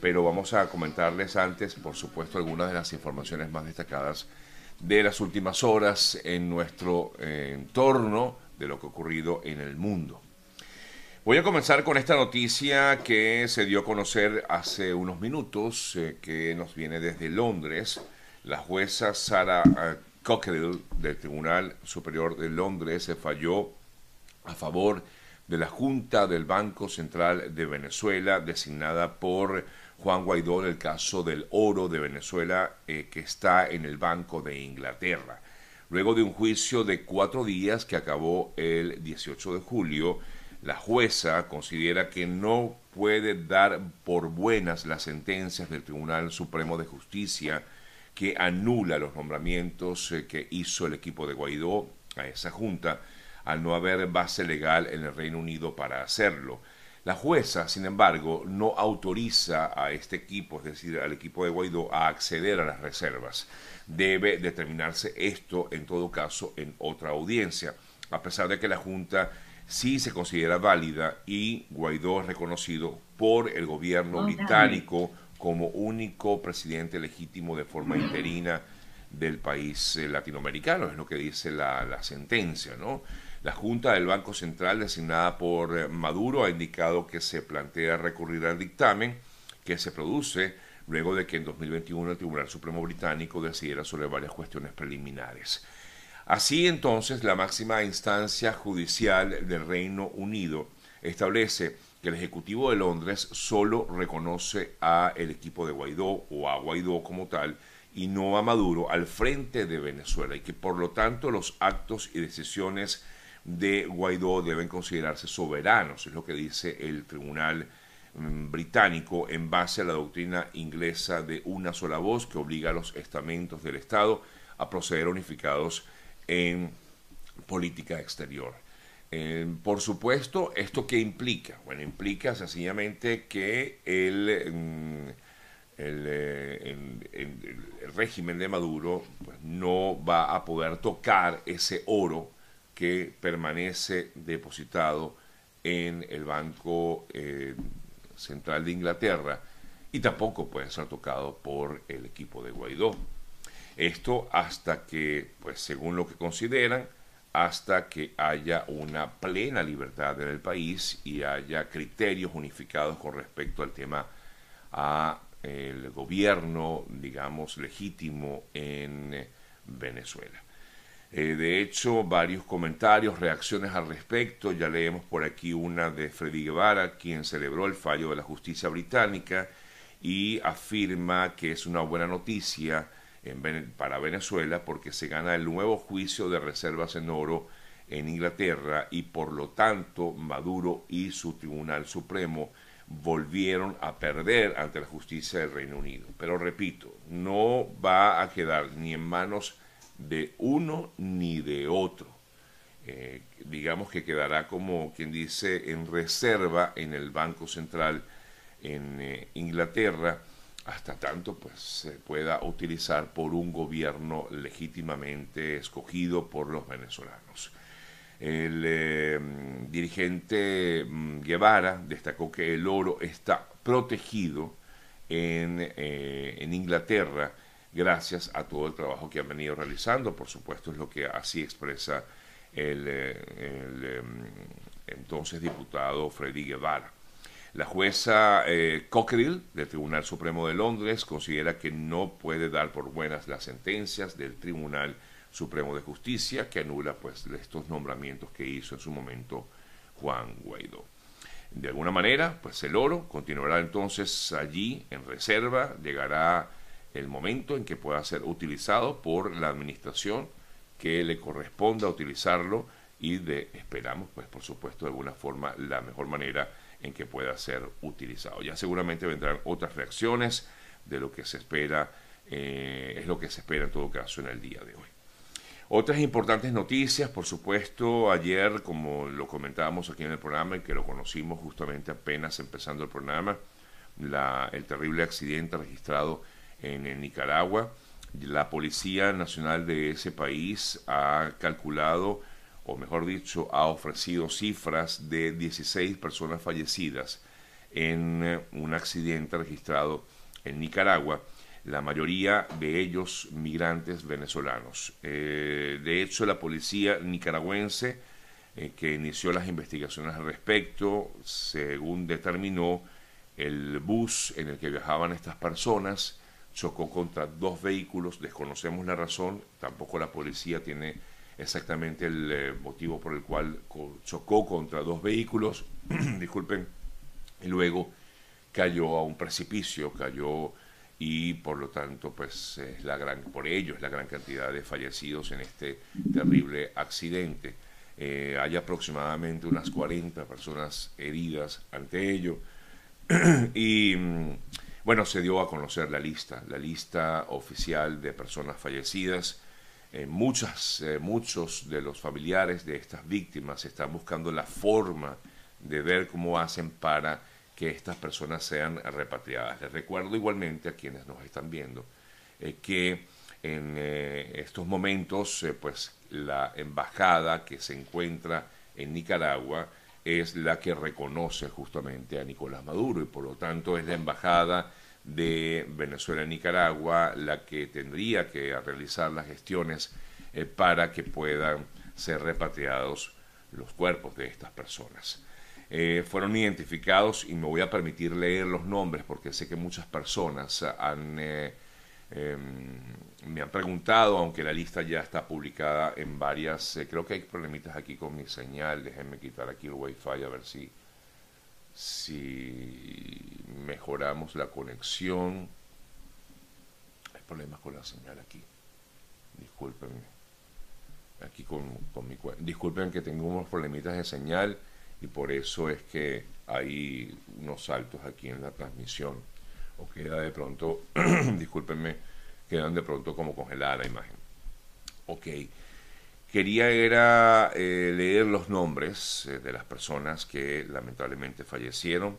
pero vamos a comentarles antes, por supuesto, algunas de las informaciones más destacadas de las últimas horas en nuestro eh, entorno de lo que ha ocurrido en el mundo. Voy a comenzar con esta noticia que se dio a conocer hace unos minutos, eh, que nos viene desde Londres. La jueza Sarah eh, Cockerill del Tribunal Superior de Londres se falló a favor de la Junta del Banco Central de Venezuela, designada por Juan Guaidó en el caso del oro de Venezuela eh, que está en el Banco de Inglaterra. Luego de un juicio de cuatro días que acabó el 18 de julio, la jueza considera que no puede dar por buenas las sentencias del Tribunal Supremo de Justicia que anula los nombramientos eh, que hizo el equipo de Guaidó a esa junta al no haber base legal en el Reino Unido para hacerlo. La jueza, sin embargo, no autoriza a este equipo, es decir, al equipo de Guaidó, a acceder a las reservas. Debe determinarse esto, en todo caso, en otra audiencia, a pesar de que la Junta sí se considera válida y Guaidó es reconocido por el gobierno británico como único presidente legítimo de forma interina del país eh, latinoamericano, es lo que dice la, la sentencia, ¿no? La Junta del Banco Central, designada por eh, Maduro, ha indicado que se plantea recurrir al dictamen que se produce luego de que en 2021 el Tribunal Supremo Británico decidiera sobre varias cuestiones preliminares. Así entonces, la máxima instancia judicial del Reino Unido establece que el Ejecutivo de Londres solo reconoce a el equipo de Guaidó o a Guaidó como tal y no a Maduro al frente de Venezuela y que por lo tanto los actos y decisiones de Guaidó deben considerarse soberanos, es lo que dice el Tribunal mm, británico en base a la doctrina inglesa de una sola voz que obliga a los estamentos del Estado a proceder unificados en política exterior. Eh, por supuesto, ¿esto qué implica? Bueno, implica sencillamente que el, mm, eh, el, régimen de Maduro pues, no va a poder tocar ese oro que permanece depositado en el Banco eh, Central de Inglaterra y tampoco puede ser tocado por el equipo de Guaidó. Esto hasta que, pues según lo que consideran, hasta que haya una plena libertad en el país y haya criterios unificados con respecto al tema a el gobierno, digamos, legítimo en Venezuela. Eh, de hecho, varios comentarios, reacciones al respecto. Ya leemos por aquí una de Freddy Guevara, quien celebró el fallo de la justicia británica y afirma que es una buena noticia para Venezuela porque se gana el nuevo juicio de reservas en oro en Inglaterra y por lo tanto Maduro y su Tribunal Supremo volvieron a perder ante la justicia del Reino Unido. Pero repito, no va a quedar ni en manos de uno ni de otro. Eh, digamos que quedará como quien dice en reserva en el Banco Central en eh, Inglaterra hasta tanto pues se pueda utilizar por un gobierno legítimamente escogido por los venezolanos. El eh, dirigente mm, Guevara destacó que el oro está protegido en, en Inglaterra gracias a todo el trabajo que han venido realizando. Por supuesto, es lo que así expresa el, eh, em, entonces diputado Freddy Guevara. La jueza eh, Cockerill del Tribunal Supremo de Londres considera que no puede dar por buenas las sentencias del Tribunal Supremo de Justicia que anula pues estos nombramientos que hizo en su momento Juan Guaidó. De alguna manera, pues el oro continuará entonces allí en reserva, llegará el momento en que pueda ser utilizado por la administración que le corresponda utilizarlo y de esperamos pues por supuesto de alguna forma la mejor manera en que pueda ser utilizado. Ya seguramente vendrán otras reacciones de lo que se espera eh, es lo que se espera en todo caso en el día de hoy. Otras importantes noticias por supuesto ayer como lo comentábamos aquí en el programa y que lo conocimos justamente apenas empezando el programa la, el terrible accidente registrado en, Nicaragua. La Policía Nacional de ese país ha calculado, o mejor dicho, ha ofrecido cifras de 16 personas fallecidas en eh, un accidente registrado en Nicaragua, la mayoría de ellos migrantes venezolanos. Eh, de hecho, la policía nicaragüense eh, que inició las investigaciones al respecto, según determinó, el bus en el que viajaban estas personas chocó contra dos vehículos, desconocemos la razón, tampoco la policía tiene exactamente el eh, motivo por el cual chocó contra dos vehículos, disculpen, y luego cayó a un precipicio, cayó y por lo tanto pues es la gran, por ello es la gran cantidad de fallecidos en este terrible accidente. Eh, hay aproximadamente unas 40 personas heridas ante ello y mm, bueno, se dio a conocer la lista, la lista oficial de personas fallecidas. Eh, muchas, eh, muchos de los familiares de estas víctimas están buscando la forma de ver cómo hacen para que estas personas sean repatriadas. Les recuerdo igualmente a quienes nos están viendo eh, que en estos momentos, pues la embajada que se encuentra en Nicaragua es la que reconoce justamente a Nicolás Maduro y por lo tanto es la embajada de Venezuela en Nicaragua la que tendría que realizar las gestiones eh, para que puedan ser repatriados los cuerpos de estas personas. Eh, fueron identificados y me voy a permitir leer los nombres porque sé que muchas personas han eh, Em, me han preguntado, aunque la lista ya está publicada en varias, eh, creo que hay problemitas aquí con mi señal, déjenme quitar aquí el wifi a ver si, si mejoramos la conexión. Hay problemas con la señal aquí, discúlpenme. Aquí con, con mi disculpen que tengo unos problemitas de señal y por eso es que hay unos saltos aquí en la transmisión queda de pronto, discúlpenme, quedan de pronto como congelada la imagen. Ok. Quería era eh, leer los nombres eh, de las personas que lamentablemente fallecieron.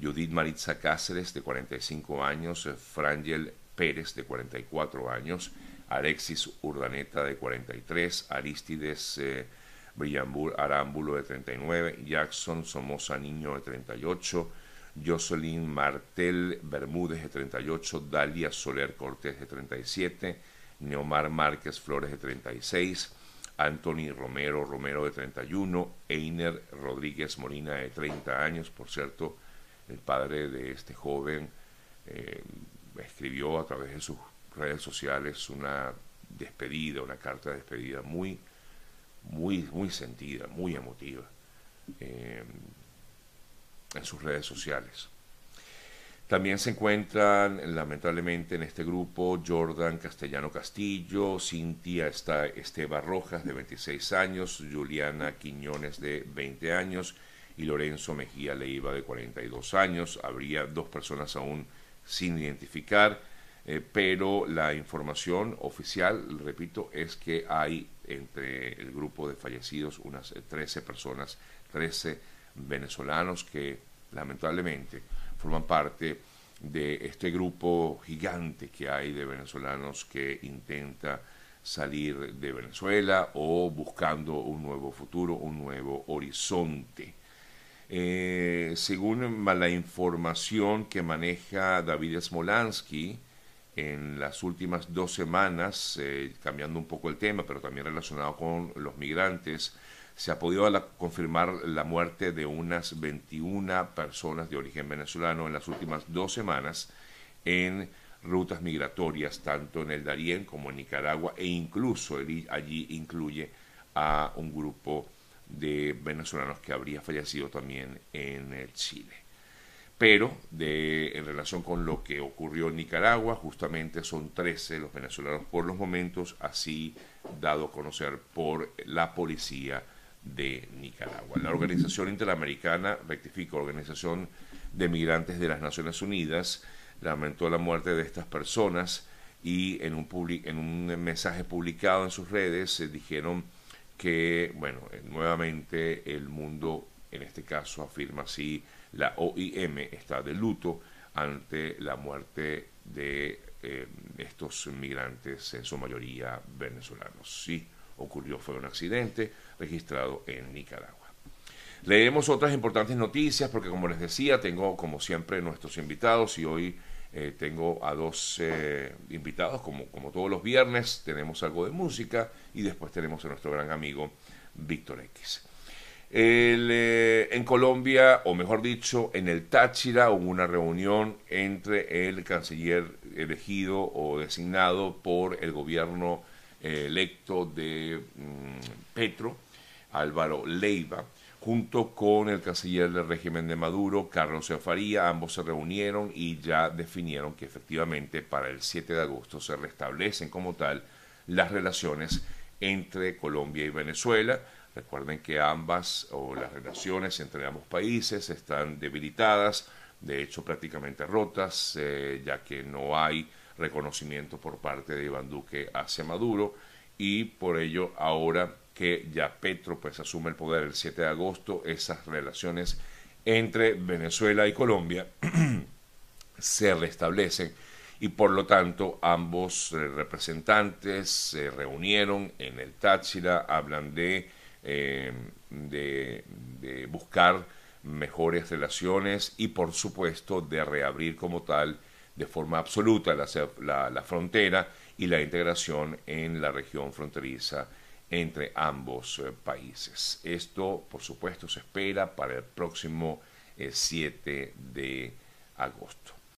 Judith Maritza Cáceres, de 45 años, eh, Frangel Pérez, de 44 años, Alexis Urdaneta, de 43, Aristides eh, Arámbulo, de 39, Jackson Somoza Niño, de 38, Jocelyn Martel Bermúdez de 38, Dalia Soler Cortés de 37, Neomar Márquez Flores de 36, Anthony Romero Romero de 31, Einer Rodríguez Molina de 30 años, por cierto, el padre de este joven eh, escribió a través de sus redes sociales una despedida, una carta de despedida muy, muy, muy sentida, muy emotiva. Eh, en sus redes sociales. También se encuentran, lamentablemente, en este grupo Jordan Castellano Castillo, Cintia Esteba Rojas, de 26 años, Juliana Quiñones, de 20 años, y Lorenzo Mejía Leiva, de 42 años. Habría dos personas aún sin identificar, eh, pero la información oficial, repito, es que hay entre el grupo de fallecidos unas 13 personas, 13 venezolanos que lamentablemente forman parte de este grupo gigante que hay de venezolanos que intenta salir de Venezuela o buscando un nuevo futuro, un nuevo horizonte. Eh, según la información que maneja David Smolansky, en las últimas dos semanas, eh, cambiando un poco el tema, pero también relacionado con los migrantes, se ha podido confirmar la muerte de unas 21 personas de origen venezolano en las últimas dos semanas en rutas migratorias, tanto en el Darién como en Nicaragua, e incluso allí incluye a un grupo de venezolanos que habría fallecido también en Chile. Pero en relación con lo que ocurrió en Nicaragua, justamente son 13 los venezolanos por los momentos, así dado a conocer por la policía de Nicaragua. La Organización Interamericana, rectifico, Organización de Migrantes de las Naciones Unidas, lamentó la muerte de estas personas y en un, en un mensaje publicado en sus redes se dijeron que, bueno, eh, nuevamente el mundo, en este caso afirma así, la OIM está de luto ante la muerte de eh, estos migrantes, en su mayoría venezolanos. Sí, ocurrió, fue un accidente registrado en Nicaragua. Leemos otras importantes noticias porque como les decía, tengo como siempre nuestros invitados y hoy eh, tengo a dos eh, invitados como, como todos los viernes, tenemos algo de música y después tenemos a nuestro gran amigo Víctor X. Eh, en Colombia, o mejor dicho, en el Táchira hubo una reunión entre el canciller elegido o designado por el gobierno electo de mm, Petro, Álvaro Leiva, junto con el canciller del régimen de Maduro, Carlos Eofaría, ambos se reunieron y ya definieron que efectivamente para el 7 de agosto se restablecen como tal las relaciones entre Colombia y Venezuela. Recuerden que ambas o las relaciones entre ambos países están debilitadas, de hecho prácticamente rotas, eh, ya que no hay reconocimiento por parte de Iván Duque hacia Maduro y por ello ahora que ya Petro pues asume el poder el 7 de agosto, esas relaciones entre Venezuela y Colombia se restablecen y por lo tanto ambos eh, representantes se reunieron en el Táchira, hablan de, eh, de, buscar mejores relaciones y por supuesto de reabrir como tal de forma absoluta la, la frontera y la integración en la región fronteriza entre ambos eh, países. Esto, por supuesto, se espera para el próximo 7 eh, de agosto.